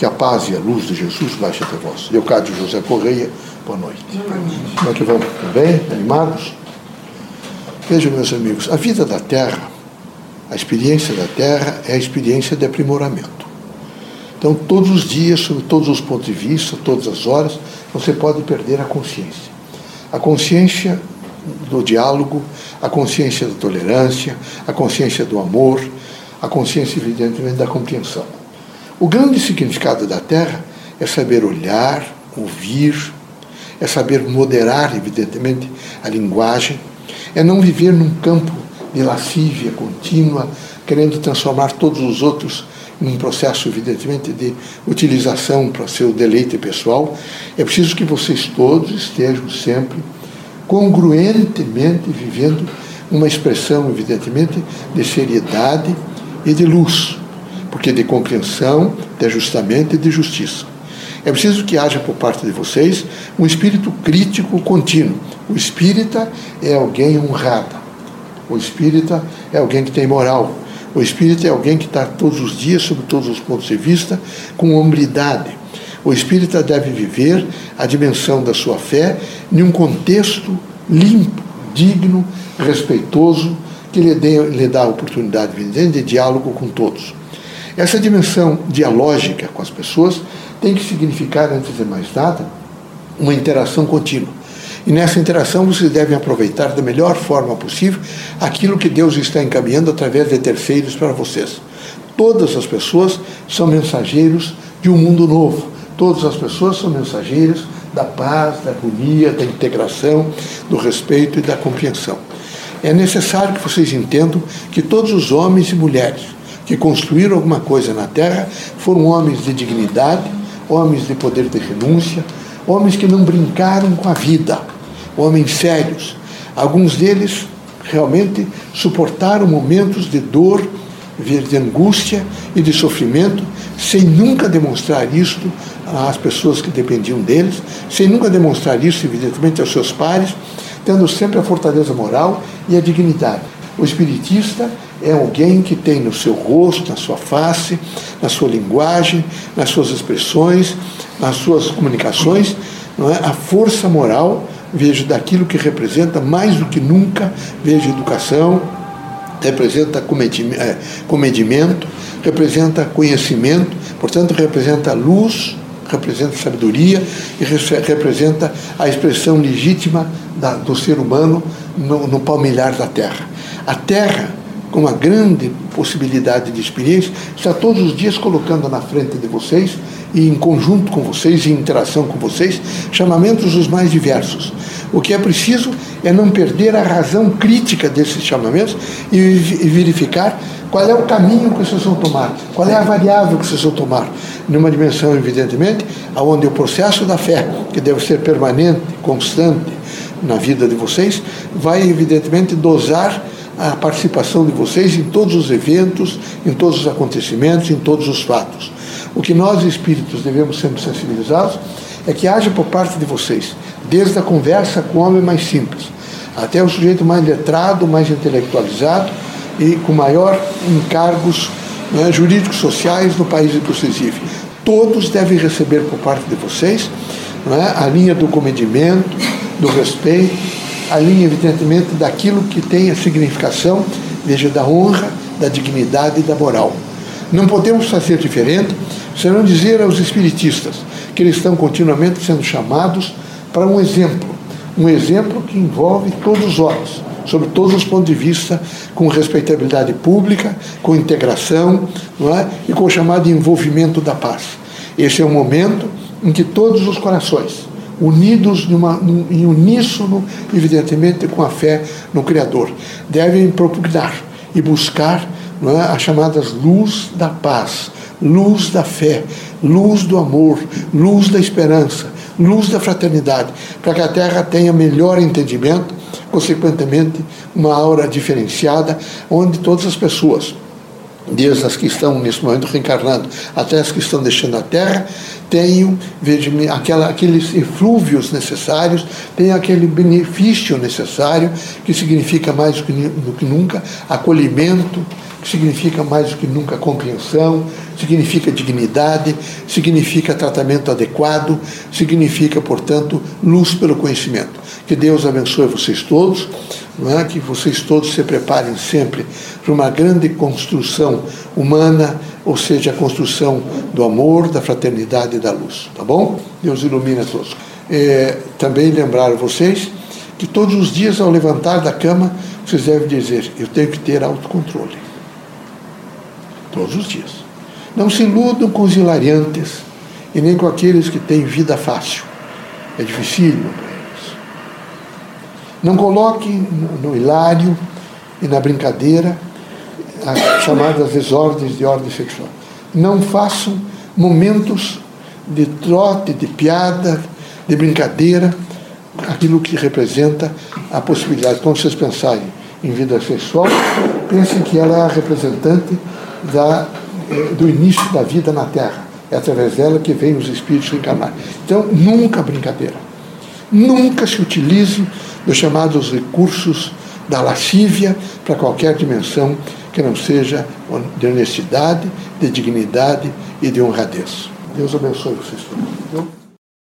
Que a paz e a luz de Jesus baixe até vós. Leocádio José Correia, boa noite. Como é que vamos? Tudo bem? Animados? Vejam, meus amigos, a vida da Terra, a experiência da Terra é a experiência de aprimoramento. Então, todos os dias, sob todos os pontos de vista, todas as horas, você pode perder a consciência. A consciência do diálogo, a consciência da tolerância, a consciência do amor, a consciência, evidentemente, da compreensão. O grande significado da Terra é saber olhar, ouvir, é saber moderar, evidentemente, a linguagem, é não viver num campo de lascívia contínua, querendo transformar todos os outros num processo, evidentemente, de utilização para seu deleite pessoal. É preciso que vocês todos estejam sempre congruentemente vivendo uma expressão, evidentemente, de seriedade e de luz, porque de compreensão, de ajustamento e de justiça. É preciso que haja por parte de vocês um espírito crítico contínuo. O espírita é alguém honrado. O espírita é alguém que tem moral. O espírita é alguém que está todos os dias, sob todos os pontos de vista, com hombridade. O espírita deve viver a dimensão da sua fé em um contexto limpo, digno, respeitoso, que lhe, dê, lhe dá a oportunidade de diálogo com todos. Essa dimensão dialógica com as pessoas tem que significar, antes de mais nada, uma interação contínua. E nessa interação vocês devem aproveitar da melhor forma possível aquilo que Deus está encaminhando através de terceiros para vocês. Todas as pessoas são mensageiros de um mundo novo. Todas as pessoas são mensageiros da paz, da harmonia, da integração, do respeito e da compreensão. É necessário que vocês entendam que todos os homens e mulheres que construíram alguma coisa na Terra foram homens de dignidade, homens de poder de renúncia, homens que não brincaram com a vida, homens sérios. Alguns deles realmente suportaram momentos de dor, de angústia e de sofrimento, sem nunca demonstrar isto às pessoas que dependiam deles, sem nunca demonstrar isso, evidentemente, aos seus pares, tendo sempre a fortaleza moral e a dignidade. O espiritista é alguém que tem no seu rosto, na sua face, na sua linguagem, nas suas expressões, nas suas comunicações, não é? a força moral, vejo daquilo que representa mais do que nunca, vejo educação, representa é, comedimento, representa conhecimento, portanto, representa luz, representa sabedoria e representa a expressão legítima da, do ser humano no, no palmilhar da terra. A terra, com uma grande possibilidade de experiência, está todos os dias colocando na frente de vocês e em conjunto com vocês, em interação com vocês, chamamentos os mais diversos. O que é preciso é não perder a razão crítica desses chamamentos e verificar qual é o caminho que vocês vão tomar, qual é a variável que vocês vão tomar. Numa dimensão, evidentemente, onde o processo da fé, que deve ser permanente, constante na vida de vocês, vai, evidentemente, dosar a participação de vocês em todos os eventos, em todos os acontecimentos, em todos os fatos. O que nós espíritos devemos sempre sensibilizados é que haja por parte de vocês, desde a conversa com o homem mais simples, até o sujeito mais letrado, mais intelectualizado e com maior encargos né, jurídicos sociais no país vocês vivem. Todos devem receber por parte de vocês né, a linha do comedimento, do respeito, a linha, evidentemente, daquilo que tem a significação, veja, da honra, da dignidade e da moral. Não podemos fazer diferente senão dizer aos espiritistas que eles estão continuamente sendo chamados para um exemplo, um exemplo que envolve todos os homens, sob todos os pontos de vista, com respeitabilidade pública, com integração não é? e com o chamado envolvimento da paz. Esse é o momento em que todos os corações, unidos em uníssono, evidentemente, com a fé no Criador, devem propugnar e buscar não é, as chamadas luz da paz, luz da fé, luz do amor, luz da esperança, luz da fraternidade, para que a Terra tenha melhor entendimento, consequentemente, uma aura diferenciada, onde todas as pessoas, desde as que estão nesse momento reencarnando até as que estão deixando a Terra, tenham aquela, aqueles eflúvios necessários, tenham aquele benefício necessário, que significa mais do que, do que nunca acolhimento, significa mais do que nunca compreensão, significa dignidade, significa tratamento adequado, significa, portanto, luz pelo conhecimento. Que Deus abençoe vocês todos, é? que vocês todos se preparem sempre para uma grande construção humana, ou seja, a construção do amor, da fraternidade e da luz. Tá bom? Deus ilumine a todos. É, também lembrar vocês que todos os dias, ao levantar da cama, vocês devem dizer: Eu tenho que ter autocontrole. Todos os dias. Não se iludam com os hilariantes e nem com aqueles que têm vida fácil. É dificílimo para eles. Não coloque no hilário e na brincadeira as chamadas desordens de ordem sexual. Não façam momentos de trote, de piada, de brincadeira aquilo que representa a possibilidade. Quando vocês pensarem em vida sexual, pensem que ela é a representante da, eh, do início da vida na Terra. É através dela que vem os espíritos encarnar. Então, nunca brincadeira. Nunca se utilize dos chamados recursos da lascívia para qualquer dimensão que não seja de honestidade, de dignidade e de honradez. Deus abençoe vocês todos.